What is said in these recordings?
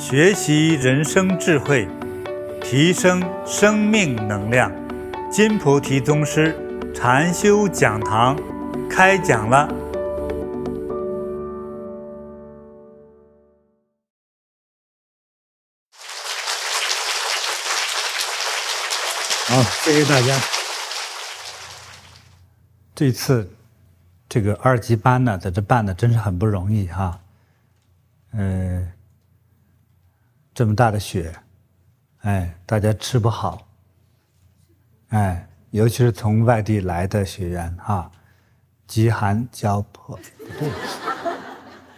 学习人生智慧，提升生命能量。金菩提宗师禅修讲堂开讲了。好，谢谢大家。这次这个二级班呢，在这办的真是很不容易哈。嗯、这么大的雪，哎，大家吃不好，哎，尤其是从外地来的学员哈，饥寒交迫，不对，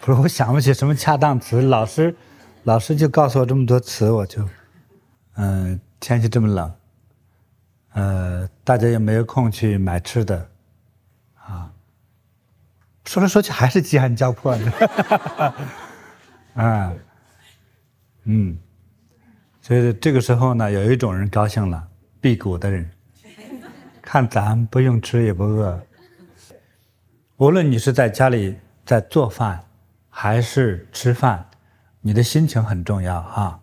不是，我想不起什么恰当词，老师，老师就告诉我这么多词，我就，嗯，天气这么冷，呃，大家也没有空去买吃的，啊，说来说去还是饥寒交迫呢，啊。嗯，所以这个时候呢，有一种人高兴了，辟谷的人，看咱不用吃也不饿。无论你是在家里在做饭，还是吃饭，你的心情很重要哈。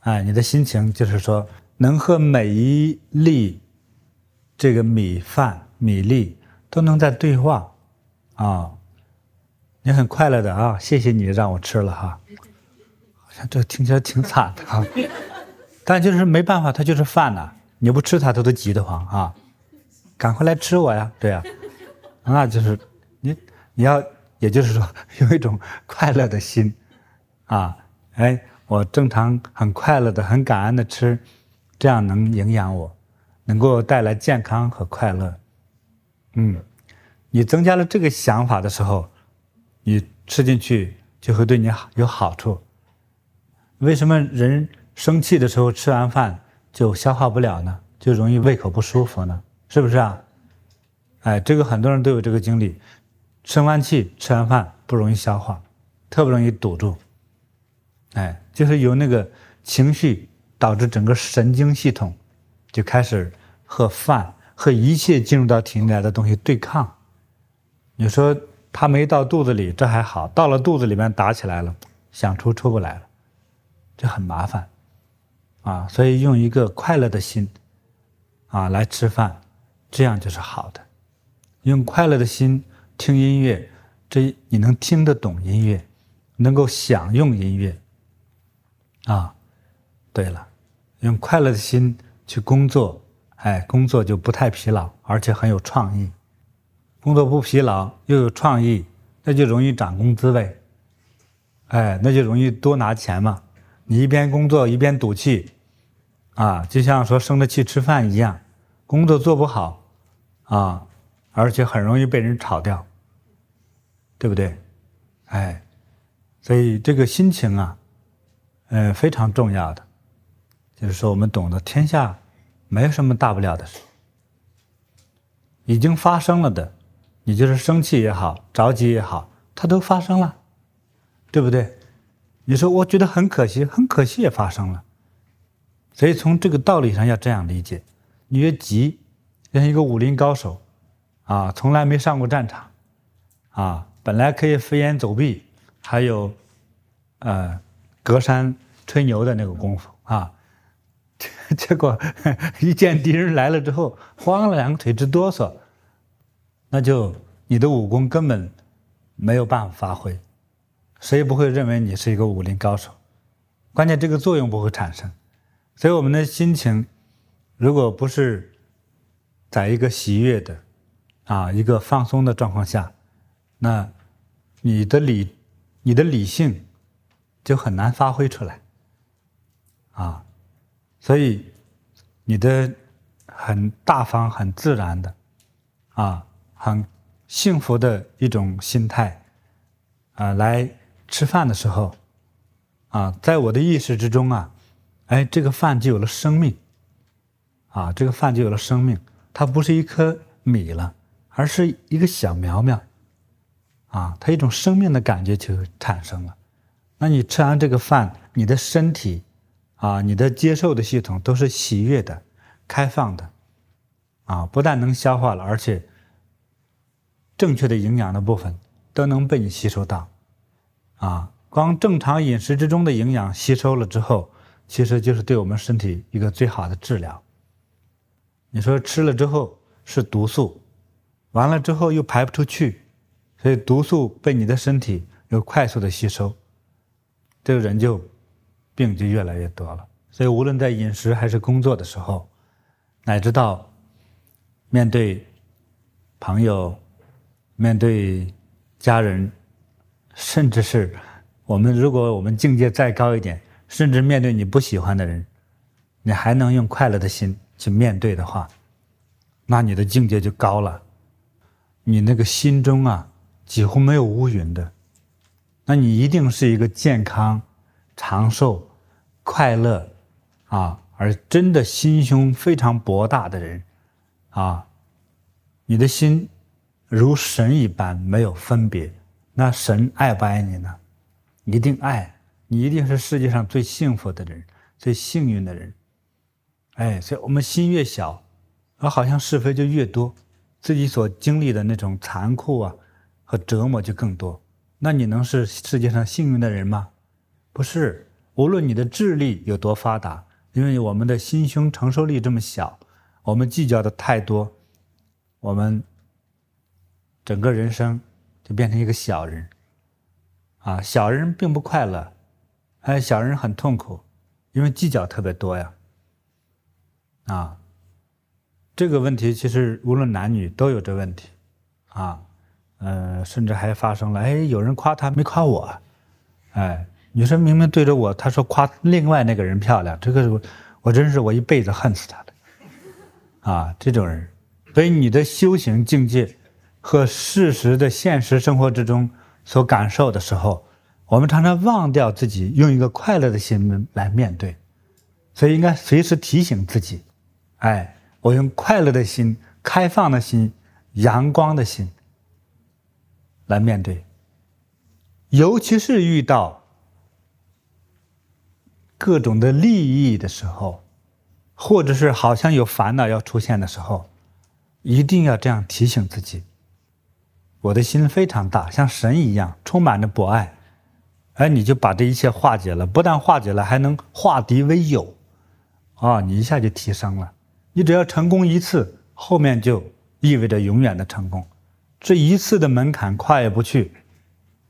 哎，你的心情就是说，能和每一粒这个米饭、米粒都能在对话，啊，你很快乐的啊，谢谢你让我吃了哈。这听起来挺惨的啊，但就是没办法，它就是饭呐，你不吃它，它都急得慌啊！赶快来吃我呀，对呀，那就是你你要，也就是说有一种快乐的心啊，哎，我正常很快乐的、很感恩的吃，这样能营养我，能够带来健康和快乐。嗯，你增加了这个想法的时候，你吃进去就会对你好有好处。为什么人生气的时候吃完饭就消化不了呢？就容易胃口不舒服呢？是不是啊？哎，这个很多人都有这个经历，生完气吃完饭不容易消化，特别容易堵住。哎，就是由那个情绪导致整个神经系统就开始和饭和一切进入到体内来的东西对抗。你说他没到肚子里，这还好；到了肚子里面打起来了，想出出不来了。这很麻烦，啊，所以用一个快乐的心，啊，来吃饭，这样就是好的。用快乐的心听音乐，这你能听得懂音乐，能够享用音乐，啊，对了，用快乐的心去工作，哎，工作就不太疲劳，而且很有创意。工作不疲劳又有创意，那就容易涨工资呗，哎，那就容易多拿钱嘛。你一边工作一边赌气，啊，就像说生着气吃饭一样，工作做不好，啊，而且很容易被人炒掉，对不对？哎，所以这个心情啊，呃，非常重要的，就是说我们懂得天下没有什么大不了的事，已经发生了的，你就是生气也好，着急也好，它都发生了，对不对？你说我觉得很可惜，很可惜也发生了，所以从这个道理上要这样理解：你越急，像一个武林高手，啊，从来没上过战场，啊，本来可以飞檐走壁，还有，呃，隔山吹牛的那个功夫啊，结果一见敌人来了之后，慌了两个腿直哆嗦，那就你的武功根本没有办法发挥。谁也不会认为你是一个武林高手，关键这个作用不会产生，所以我们的心情，如果不是在一个喜悦的，啊，一个放松的状况下，那你的理，你的理性就很难发挥出来，啊，所以你的很大方、很自然的，啊，很幸福的一种心态，啊，来。吃饭的时候，啊，在我的意识之中啊，哎，这个饭就有了生命，啊，这个饭就有了生命，它不是一颗米了，而是一个小苗苗，啊，它一种生命的感觉就产生了。那你吃完这个饭，你的身体，啊，你的接受的系统都是喜悦的、开放的，啊，不但能消化了，而且正确的营养的部分都能被你吸收到。啊，光正常饮食之中的营养吸收了之后，其实就是对我们身体一个最好的治疗。你说吃了之后是毒素，完了之后又排不出去，所以毒素被你的身体又快速的吸收，这个人就病就越来越多了。所以无论在饮食还是工作的时候，乃至到面对朋友、面对家人，甚至是。我们如果我们境界再高一点，甚至面对你不喜欢的人，你还能用快乐的心去面对的话，那你的境界就高了。你那个心中啊，几乎没有乌云的，那你一定是一个健康、长寿、快乐啊，而真的心胸非常博大的人啊。你的心如神一般，没有分别，那神爱不爱你呢？一定爱你，一定是世界上最幸福的人，最幸运的人。哎，所以我们心越小，而好像是非就越多，自己所经历的那种残酷啊和折磨就更多。那你能是世界上幸运的人吗？不是。无论你的智力有多发达，因为我们的心胸承受力这么小，我们计较的太多，我们整个人生就变成一个小人。啊，小人并不快乐，哎，小人很痛苦，因为计较特别多呀。啊，这个问题其实无论男女都有这问题，啊，呃，甚至还发生了，哎，有人夸他没夸我，哎，女生明明对着我，他说夸另外那个人漂亮，这个我我真是我一辈子恨死他的，啊，这种人，所以你的修行境界和事实的现实生活之中。所感受的时候，我们常常忘掉自己，用一个快乐的心来面对，所以应该随时提醒自己：哎，我用快乐的心、开放的心、阳光的心来面对。尤其是遇到各种的利益的时候，或者是好像有烦恼要出现的时候，一定要这样提醒自己。我的心非常大，像神一样，充满着博爱，哎，你就把这一切化解了，不但化解了，还能化敌为友，啊，你一下就提升了。你只要成功一次，后面就意味着永远的成功。这一次的门槛跨越不去，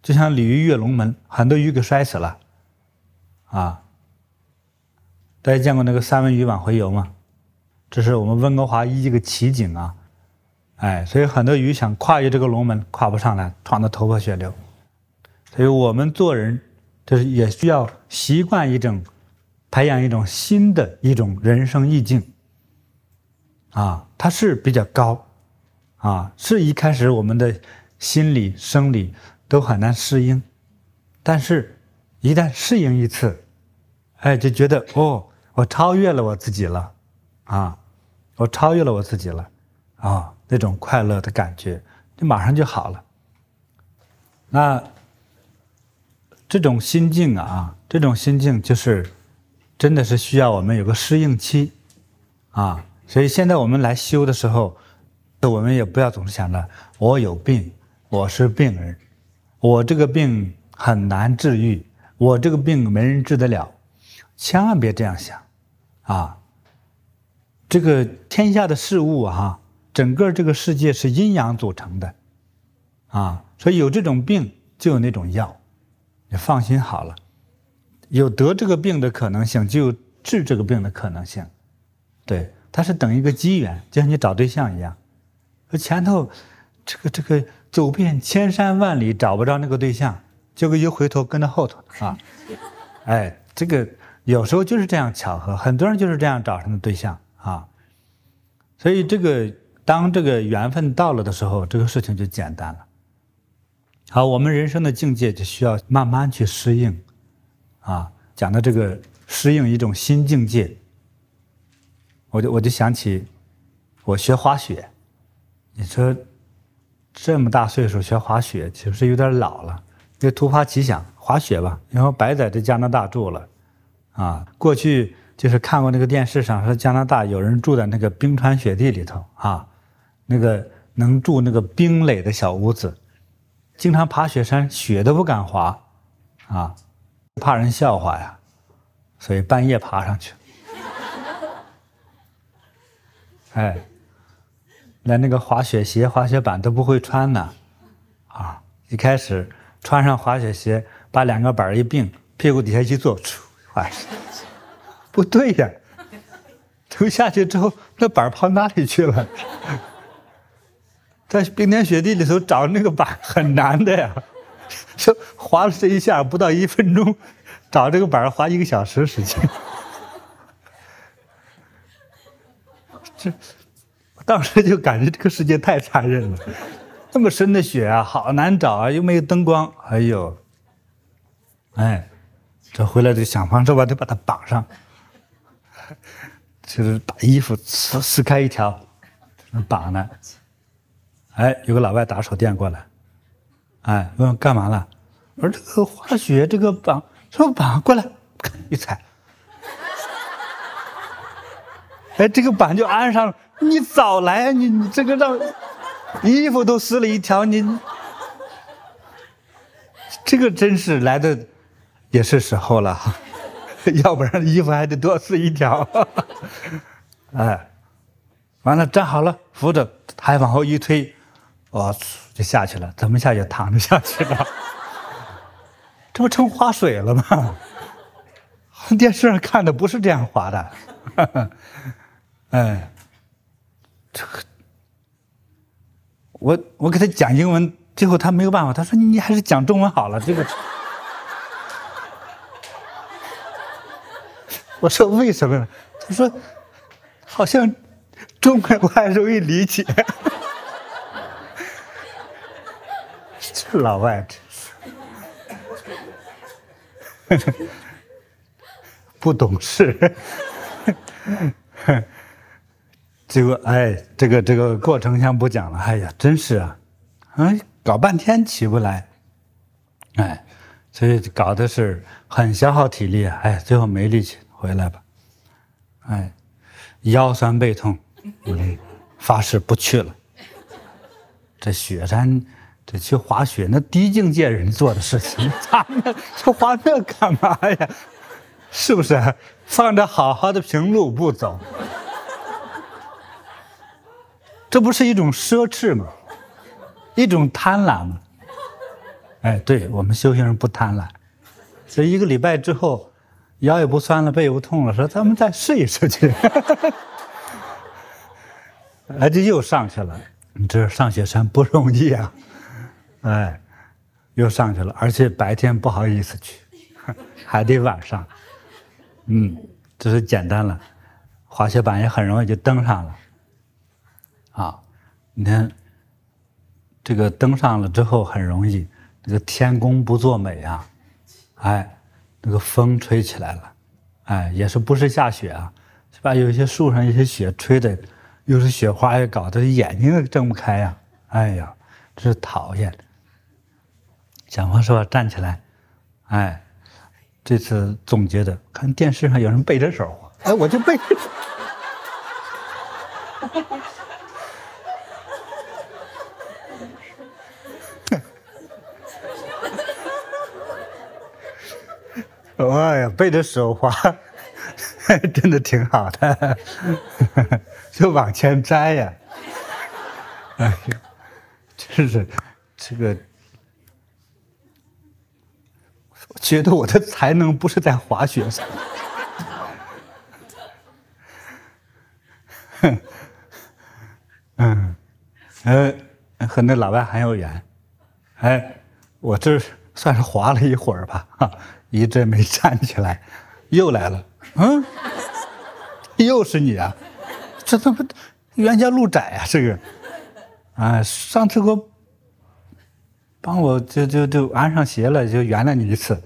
就像鲤鱼跃龙门，很多鱼给摔死了，啊。大家见过那个三文鱼往回游吗？这是我们温哥华一个奇景啊。哎，所以很多鱼想跨越这个龙门，跨不上来，撞得头破血流。所以我们做人，就是也需要习惯一种，培养一种新的一种人生意境。啊，它是比较高，啊，是一开始我们的心理、生理都很难适应，但是，一旦适应一次，哎，就觉得哦，我超越了我自己了，啊，我超越了我自己了，啊。那种快乐的感觉，就马上就好了。那这种心境啊，这种心境就是，真的是需要我们有个适应期，啊，所以现在我们来修的时候，我们也不要总是想着我有病，我是病人，我这个病很难治愈，我这个病没人治得了，千万别这样想，啊，这个天下的事物啊。整个这个世界是阴阳组成的，啊，所以有这种病就有那种药，你放心好了，有得这个病的可能性，就有治这个病的可能性，对，它是等一个机缘，就像你找对象一样，和前头这个这个走遍千山万里找不着那个对象，结果一回头跟着后头啊，哎，这个有时候就是这样巧合，很多人就是这样找上的对象啊，所以这个。当这个缘分到了的时候，这个事情就简单了。好，我们人生的境界就需要慢慢去适应，啊，讲的这个适应一种新境界，我就我就想起我学滑雪，你说这么大岁数学滑雪，岂不是有点老了？就突发奇想滑雪吧，然后白在这加拿大住了，啊，过去就是看过那个电视上说加拿大有人住在那个冰川雪地里头啊。那个能住那个冰垒的小屋子，经常爬雪山，雪都不敢滑，啊，怕人笑话呀，所以半夜爬上去。哎，连那个滑雪鞋、滑雪板都不会穿呢，啊，一开始穿上滑雪鞋，把两个板一并，屁股底下一坐，出，滑雪，不对呀，头下去之后，那板跑哪里去了？在冰天雪地里头找那个板很难的呀，就滑了这一下不到一分钟，找这个板花一个小时时间。这，当时就感觉这个世界太残忍了，那么深的雪啊，好难找啊，又没有灯光，哎呦，哎，这回来就想方设法得把它绑上，就是把衣服撕撕开一条，绑呢。哎，有个老外打手电过来，哎，问干嘛了？我说这个化学这个绑，说板过来，一踩，哎，这个板就安上了。你早来，你你这个让衣服都撕了一条，你这个真是来的也是时候了，要不然衣服还得多撕一条。哎，完了站好了，扶着，还往后一推。我就下去了，怎么下去？躺着下去了，这不成滑水了吗？电视上看的不是这样滑的，哎，这个，我我给他讲英文，最后他没有办法，他说你还是讲中文好了。这个，我说为什么呢？他说好像中文我还容易理解。老外 不懂事，结果哎，这个这个过程先不讲了。哎呀，真是啊，哎，搞半天起不来，哎，所以搞的是很消耗体力。哎，最后没力气，回来吧。哎，腰酸背痛，嗯，发誓不去了。这雪山。这去滑雪，那低境界人做的事情，咱们去滑那干嘛呀？是不是？放着好好的平路不走，这不是一种奢侈吗？一种贪婪吗？哎，对，我们修行人不贪婪。所以一个礼拜之后，腰也不酸了，背也不痛了，说咱们再试一试去。哎，这又上去了。你这上雪山不容易啊。哎，又上去了，而且白天不好意思去，还得晚上。嗯，这是简单了，滑雪板也很容易就登上了。啊，你看，这个登上了之后很容易，这个天公不作美啊，哎，那个风吹起来了，哎，也是不是下雪啊，是吧？有一些树上一些雪吹的，又是雪花，也搞得眼睛都睁不开呀，哎呀，这是讨厌。想方设法站起来，哎，这次总结的，看电视上有人背着手滑，哎，我就背着。哎呀，背着手滑，真的挺好的，就往前摘呀。哎呀，真是这个。觉得我的才能不是在滑雪上，嗯，呃，和那老外很有缘，哎，我这算是滑了一会儿吧，哈，一直没站起来，又来了，嗯，又是你啊，这怎么冤家路窄啊？这个，啊，上次我帮我就就就安上鞋了，就原谅你一次。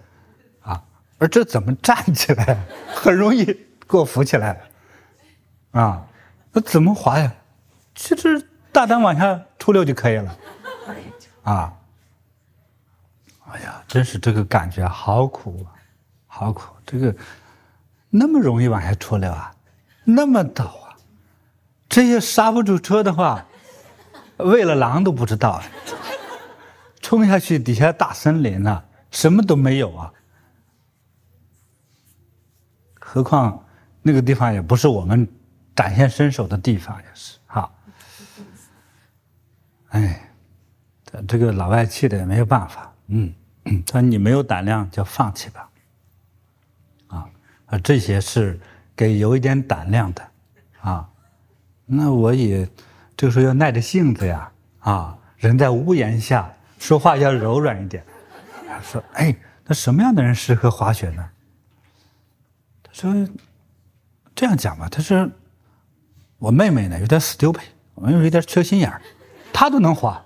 而这怎么站起来？很容易给我扶起来，啊，那怎么滑呀？其实大胆往下出溜就可以了，啊，哎呀，真是这个感觉好苦啊，好苦！这个那么容易往下出溜啊，那么陡啊，这些刹不住车的话，喂了狼都不知道，冲下去底下大森林、啊。什么都没有啊。何况那个地方也不是我们展现身手的地方，也是哈。哎，这个老外气的也没有办法，嗯，他说你没有胆量就放弃吧。啊，啊，这些是给有一点胆量的，啊，那我也这个时候要耐着性子呀，啊，人在屋檐下，说话要柔软一点。说，哎，那什么样的人适合滑雪呢？就，这样讲吧，他说，我妹妹呢有点 stupid，我妹妹有点缺心眼儿，她都能花。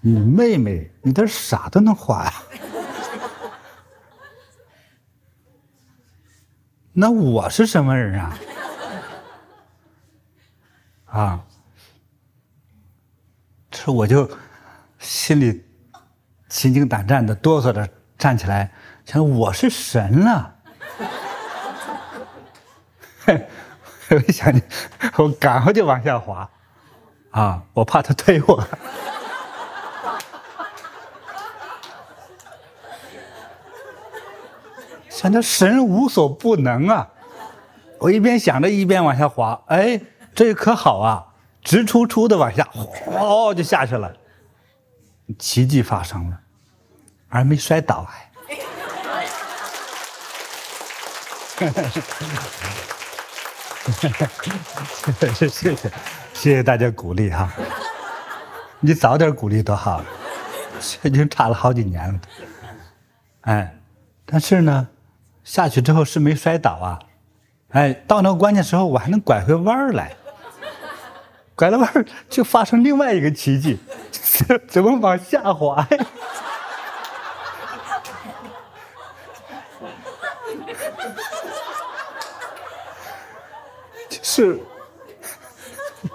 你妹妹你点傻都能花呀？那我是什么人啊？啊，这我就心里心惊胆战的哆嗦着站起来，想我是神了。我一想，我赶快就往下滑，啊，我怕他推我。想着神无所不能啊！我一边想着，一边往下滑。哎，这可好啊，直出出的往下，哗就下去了。奇迹发生了，而没摔倒还。谢谢，谢谢大家鼓励哈。你早点鼓励多好，已经差了好几年了。哎，但是呢。下去之后是没摔倒啊，哎，到那个关键时候我还能拐回弯来，拐了弯就发生另外一个奇迹，怎么往下滑呀？是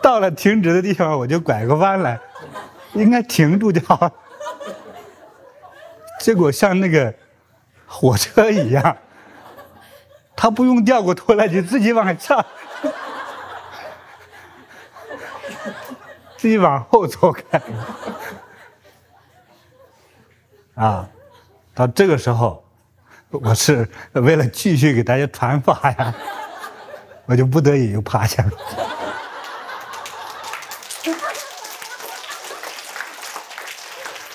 到了停止的地方我就拐个弯来，应该停住就好，结果像那个火车一样。他不用掉过头来，就自己往下，自己往后走开。啊，到这个时候，我是为了继续给大家传法呀，我就不得已又趴下了。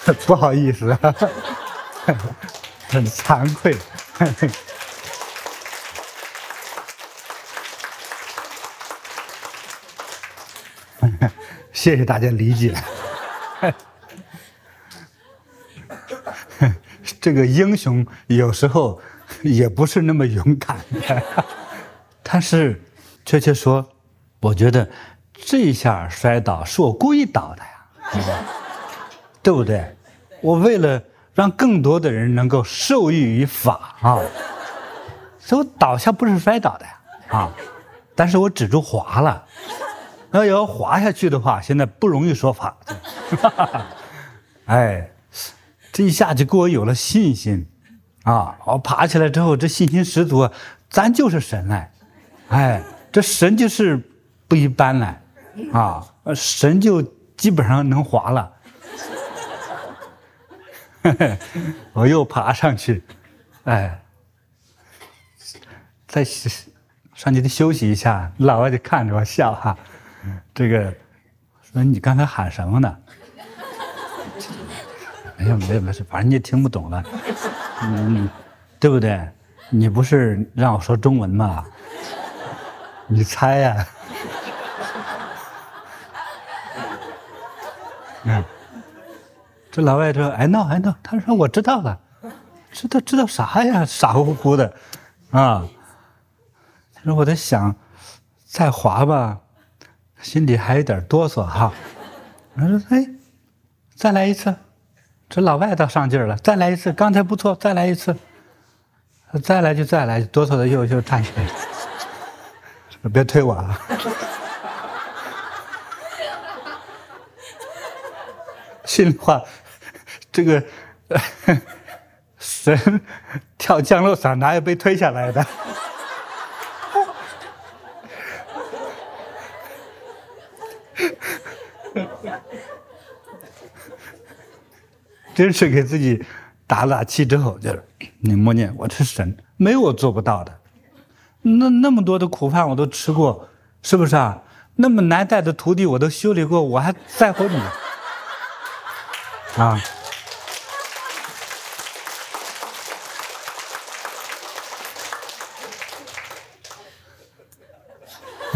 不好意思啊，很惭愧。谢谢大家理解。这个英雄有时候也不是那么勇敢的，但是确切说，我觉得这一下摔倒是我故意倒的呀，对不对？我为了让更多的人能够受益于法啊，所以我倒下不是摔倒的呀，啊，但是我止住滑了。那要滑下去的话，现在不容易说法。哎，这一下就给我有了信心啊！我爬起来之后，这信心十足，咱就是神来，哎，这神就是不一般了啊！神就基本上能滑了。我又爬上去，哎，再上去休息一下，老外就看着我笑哈。这个，说你刚才喊什么呢？哎呀，没有没事，反正你也听不懂了，嗯，对不对？你不是让我说中文吗？你猜呀？嗯，这老外说：“I know, I know。”他说：“我知道了，知道知道啥呀？傻乎乎的，啊。”他说：“我在想，再滑吧。”心里还有点哆嗦哈，我说：“哎，再来一次，这老外倒上劲儿了，再来一次，刚才不错，再来一次，再来就再来，哆嗦的又又站起来，别推我啊！”心里话，这个神跳降落伞哪有被推下来的？真是给自己打打气之后，就是你默念我是神，没有我做不到的。那那么多的苦饭我都吃过，是不是啊？那么难带的徒弟我都修理过，我还在乎你 啊？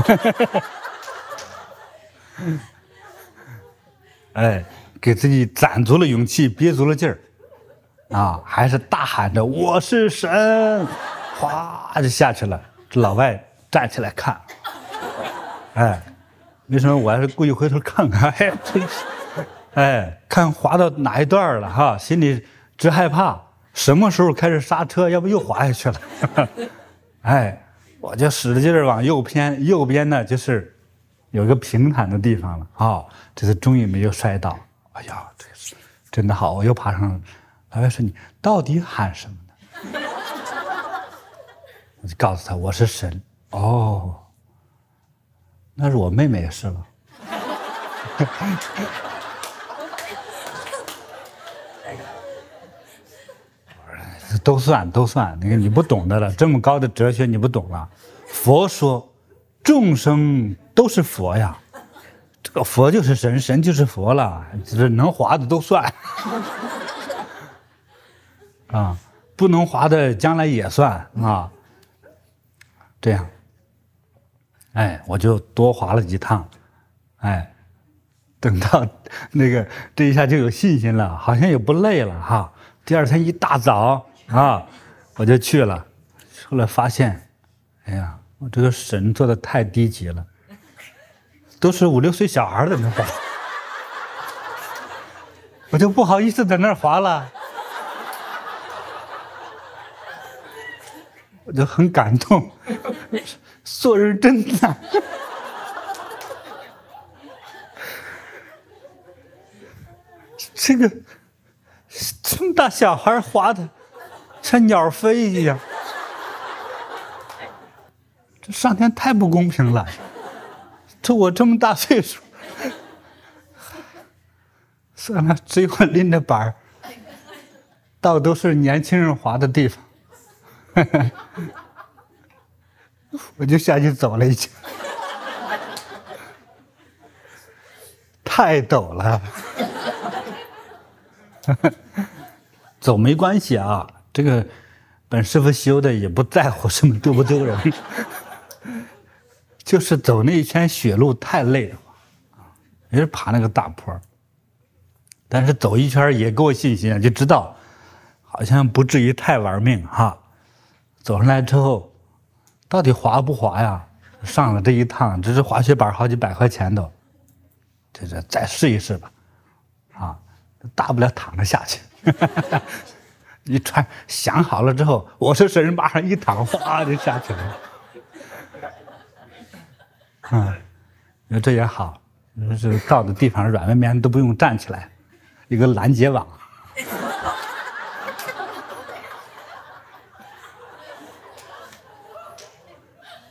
哈哈哈！哎，给自己攒足了勇气，憋足了劲儿，啊，还是大喊着“我是神”，哗就下去了。老外站起来看，哎，为什么我还是故意回头看看？哎，真是，哎，看滑到哪一段了哈，心里直害怕，什么时候开始刹车，要不又滑下去了？哎。我就使着劲儿往右偏，右边呢就是有个平坦的地方了啊、哦，这次终于没有摔倒。哎呀，这是真的好，我又爬上了。老外说：“你到底喊什么？”我就告诉他：“我是神。”哦，那是我妹妹也是了。都算都算，那个你不懂的了，这么高的哲学你不懂了。佛说，众生都是佛呀，这个佛就是神，神就是佛了，这能滑的都算，啊，不能滑的将来也算啊。这样，哎，我就多滑了几趟，哎，等到那个这一下就有信心了，好像也不累了哈。第二天一大早。啊，我就去了，后来发现，哎呀，我这个神做的太低级了，都是五六岁小孩在那滑，我就不好意思在那滑了，我就很感动，做人真难，这个这么大小孩滑的。像鸟飞一样，这上天太不公平了！这我这么大岁数，算了，只有我拎着板儿，到都是年轻人滑的地方，我就下去走了一圈，太陡了，走没关系啊。这个本师傅修的也不在乎什么丢不丢人，就是走那一圈雪路太累了，也是爬那个大坡。但是走一圈也给我信心啊，就知道好像不至于太玩命哈。走上来之后，到底滑不滑呀？上了这一趟，这是滑雪板好几百块钱都，这这再试一试吧，啊，大不了躺着下去。一穿想好了之后，我是神人，马上一躺，哗就下去了。嗯，你说这也好，这到的地方软绵绵都不用站起来，一个拦截网。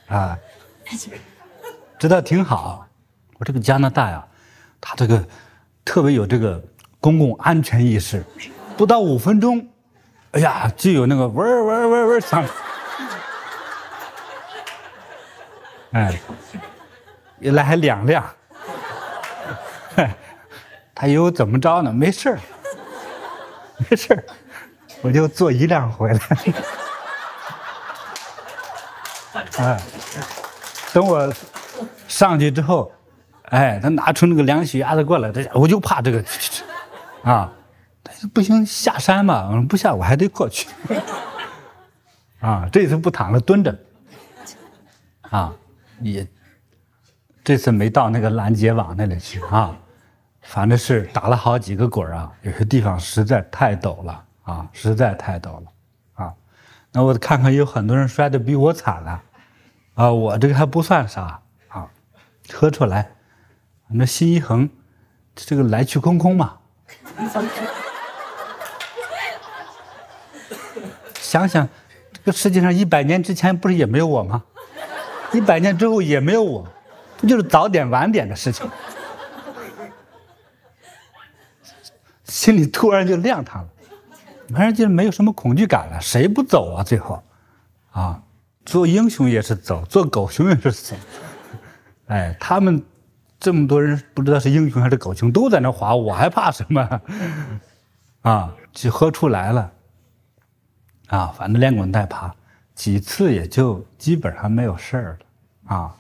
啊，这倒挺好。我这个加拿大呀，他这个特别有这个公共安全意识，不到五分钟。哎呀，就有那个嗡嗡嗡嗡响，哎，一来还两辆，他以为怎么着呢？没事儿，没事儿，我就坐一辆回来。哎，等我上去之后，哎，他拿出那个量血压的过来，他我就怕这个，啊。不行，下山嘛，不下我还得过去。啊，这次不躺了，蹲着。啊，也这次没到那个拦截网那里去啊，反正是打了好几个滚啊，有些地方实在太陡了啊，实在太陡了啊。那我看看，有很多人摔得比我惨了，啊，我这个还不算啥啊，喝出来，那心一横，这个来去空空嘛。想想，这个世界上一百年之前不是也没有我吗？一百年之后也没有我，不就是早点晚点的事情？心里突然就亮堂了，反正就是没有什么恐惧感了。谁不走啊？最后，啊，做英雄也是走，做狗熊也是走。哎，他们这么多人不知道是英雄还是狗熊，都在那滑，我还怕什么？啊，就喝出来了。啊，反正连滚带爬几次也就基本上没有事儿了。啊，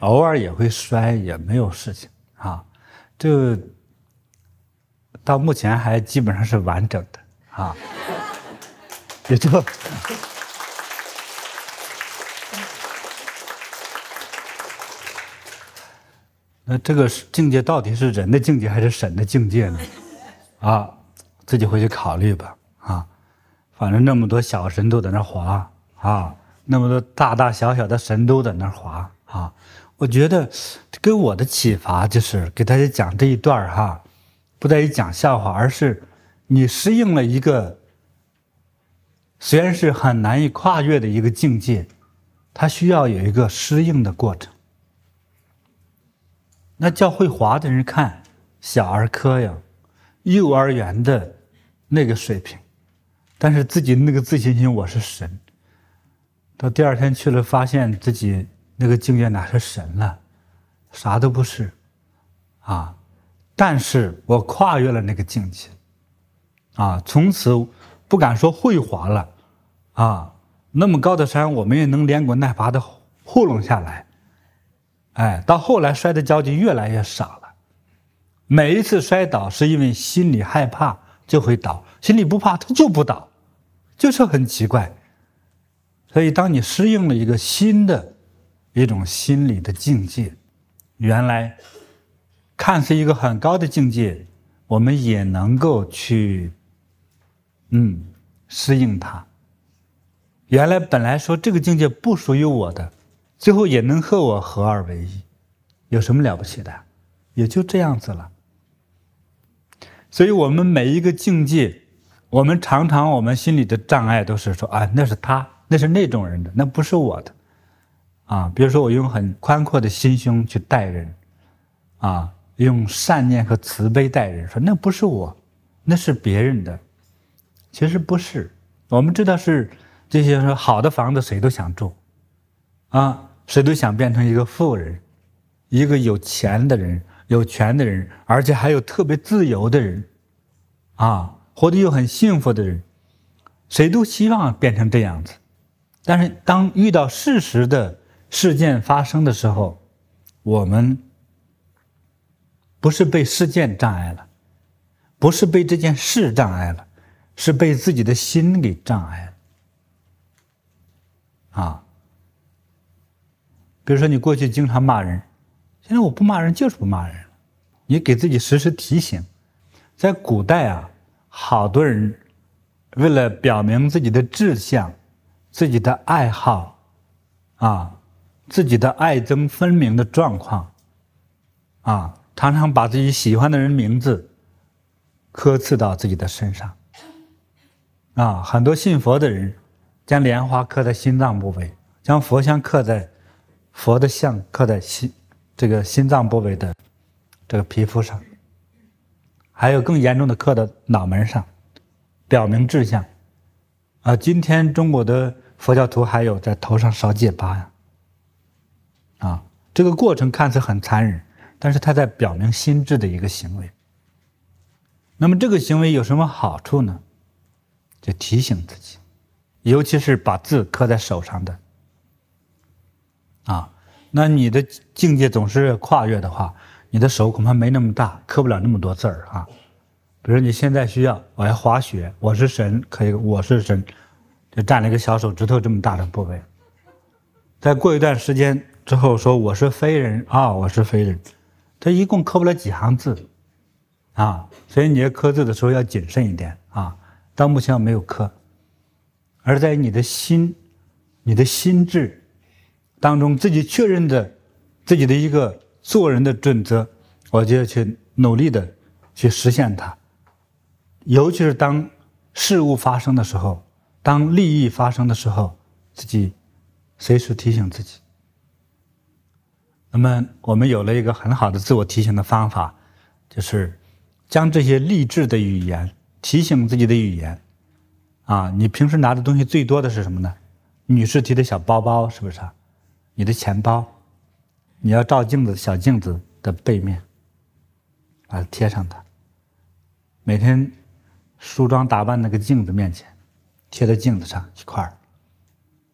偶尔也会摔，也没有事情。啊，这。到目前还基本上是完整的啊，也就那这个境界到底是人的境界还是神的境界呢？啊，自己回去考虑吧啊，反正那么多小神都在那滑啊，那么多大大小小的神都在那滑啊，我觉得给我的启发就是给大家讲这一段哈。不在于讲笑话，而是你适应了一个虽然是很难以跨越的一个境界，它需要有一个适应的过程。那叫会滑的人看小儿科呀，幼儿园的那个水平，但是自己那个自信心，我是神。到第二天去了，发现自己那个境界哪是神了，啥都不是，啊。但是我跨越了那个境界，啊，从此不敢说会滑了，啊，那么高的山我们也能连滚带爬的糊弄下来，哎，到后来摔的跤就越来越少了，每一次摔倒是因为心里害怕就会倒，心里不怕它就不倒，就是很奇怪。所以当你适应了一个新的一种心理的境界，原来。看似一个很高的境界，我们也能够去，嗯，适应它。原来本来说这个境界不属于我的，最后也能和我合二为一，有什么了不起的？也就这样子了。所以，我们每一个境界，我们常常我们心里的障碍都是说啊，那是他，那是那种人的，那不是我的。啊，比如说我用很宽阔的心胸去待人，啊。用善念和慈悲待人，说那不是我，那是别人的。其实不是，我们知道是这些说好的房子谁都想住，啊，谁都想变成一个富人，一个有钱的人、有权的人，而且还有特别自由的人，啊，活得又很幸福的人，谁都希望变成这样子。但是当遇到事实的事件发生的时候，我们。不是被事件障碍了，不是被这件事障碍了，是被自己的心给障碍了。啊，比如说你过去经常骂人，现在我不骂人就是不骂人。你给自己时时提醒，在古代啊，好多人为了表明自己的志向、自己的爱好，啊，自己的爱憎分明的状况，啊。常常把自己喜欢的人名字刻刺到自己的身上，啊，很多信佛的人将莲花刻在心脏部位，将佛像刻在佛的像刻在心这个心脏部位的这个皮肤上，还有更严重的刻在脑门上，表明志向。啊，今天中国的佛教徒还有在头上烧戒疤呀，啊，这个过程看似很残忍。但是他在表明心智的一个行为。那么这个行为有什么好处呢？就提醒自己，尤其是把字刻在手上的。啊，那你的境界总是跨越的话，你的手恐怕没那么大，刻不了那么多字儿啊。比如你现在需要，我要滑雪，我是神，可以，我是神，就占了一个小手指头这么大的部位。再过一段时间之后，说我是非人啊，我是非人。他一共刻不了几行字，啊，所以你要刻字的时候要谨慎一点啊。到目前我没有刻，而在你的心、你的心智当中，自己确认的自己的一个做人的准则，我就要去努力的去实现它。尤其是当事物发生的时候，当利益发生的时候，自己随时提醒自己。那么，我们有了一个很好的自我提醒的方法，就是将这些励志的语言、提醒自己的语言，啊，你平时拿的东西最多的是什么呢？女士提的小包包是不是啊？你的钱包，你要照镜子，小镜子的背面，把它贴上它。每天梳妆打扮那个镜子面前，贴在镜子上一块儿。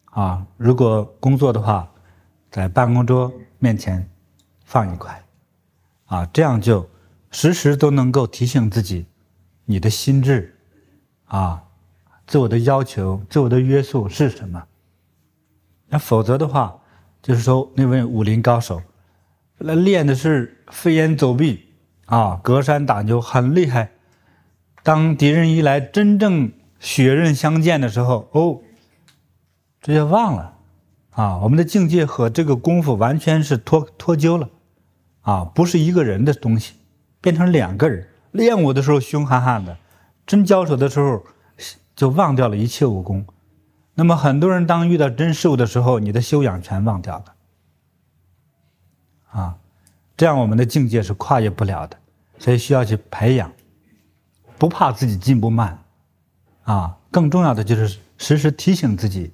啊，如果工作的话，在办公桌面前放一块。啊，这样就时时都能够提醒自己，你的心智，啊，自我的要求、自我的约束是什么？那否则的话，就是说那位武林高手，那练的是飞檐走壁啊，隔山打牛，很厉害。当敌人一来，真正血刃相见的时候，哦，直接忘了，啊，我们的境界和这个功夫完全是脱脱臼了。啊，不是一个人的东西，变成两个人。练武的时候凶悍悍的，真交手的时候就忘掉了一切武功。那么很多人当遇到真事物的时候，你的修养全忘掉了。啊，这样我们的境界是跨越不了的，所以需要去培养，不怕自己进步慢。啊，更重要的就是时时提醒自己，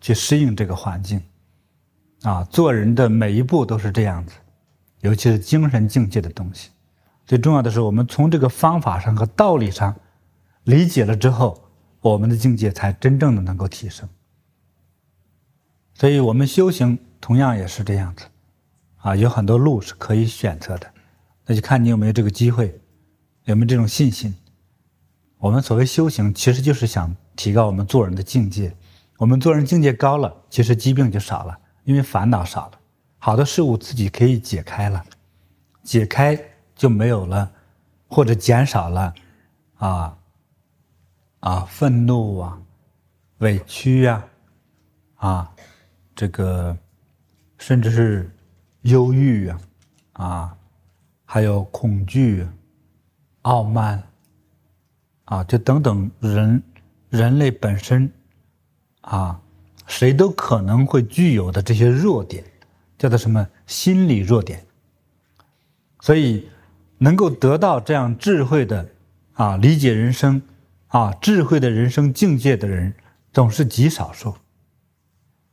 去适应这个环境。啊，做人的每一步都是这样子。尤其是精神境界的东西，最重要的是，我们从这个方法上和道理上理解了之后，我们的境界才真正的能够提升。所以，我们修行同样也是这样子，啊，有很多路是可以选择的，那就看你有没有这个机会，有没有这种信心。我们所谓修行，其实就是想提高我们做人的境界。我们做人境界高了，其实疾病就少了，因为烦恼少了。好的事物自己可以解开了，解开就没有了，或者减少了，啊，啊，愤怒啊，委屈呀，啊，啊，这个，甚至是忧郁啊，啊，还有恐惧、傲慢，啊，就等等人人类本身，啊，谁都可能会具有的这些弱点。叫做什么心理弱点？所以能够得到这样智慧的啊理解人生啊智慧的人生境界的人总是极少数。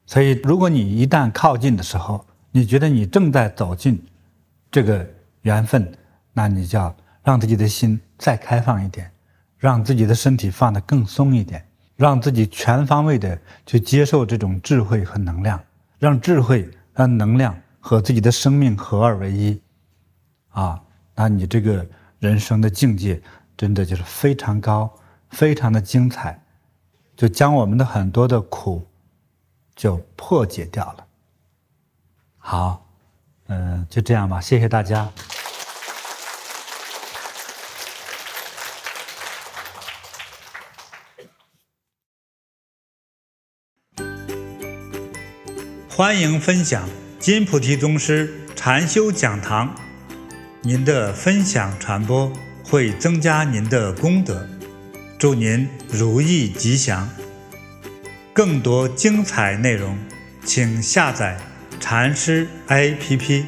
所以如果你一旦靠近的时候，你觉得你正在走进这个缘分，那你就要让自己的心再开放一点，让自己的身体放得更松一点，让自己全方位的去接受这种智慧和能量，让智慧。让能量和自己的生命合二为一，啊，那你这个人生的境界真的就是非常高，非常的精彩，就将我们的很多的苦就破解掉了。好，嗯，就这样吧，谢谢大家。欢迎分享金菩提宗师禅修讲堂，您的分享传播会增加您的功德，祝您如意吉祥。更多精彩内容，请下载禅师 APP。